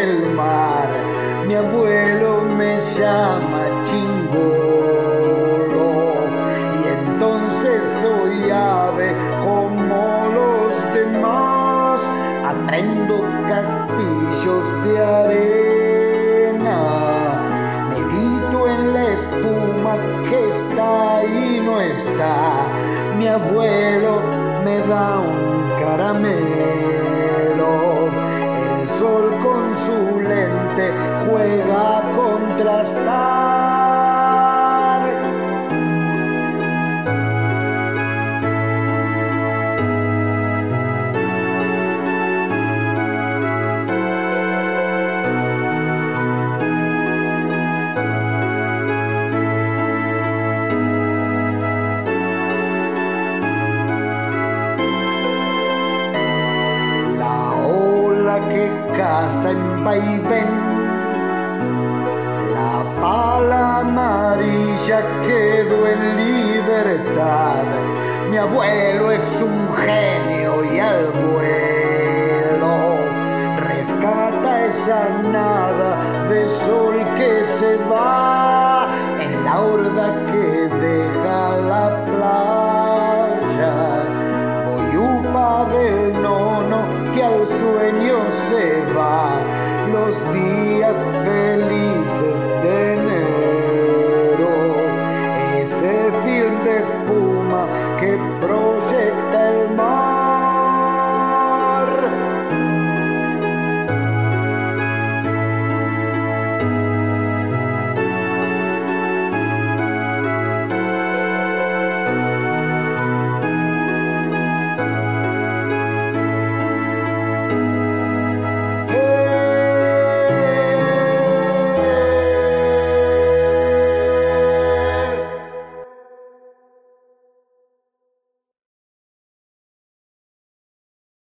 del mar. Mi abuelo me llama chingolo y entonces soy ave como los demás. Aprendo castillos de arena, medito en la espuma que está y no está. Mi abuelo me da un caramelo su lente juega contrastar. Caza en vaivén. La pala amarilla quedó en libertad. Mi abuelo es un genio y al vuelo rescata esa nada de sol que se va en la horda que deja la playa. Voyupa del nono al sueño se va los días felices de enero. Ese film de espuma que pro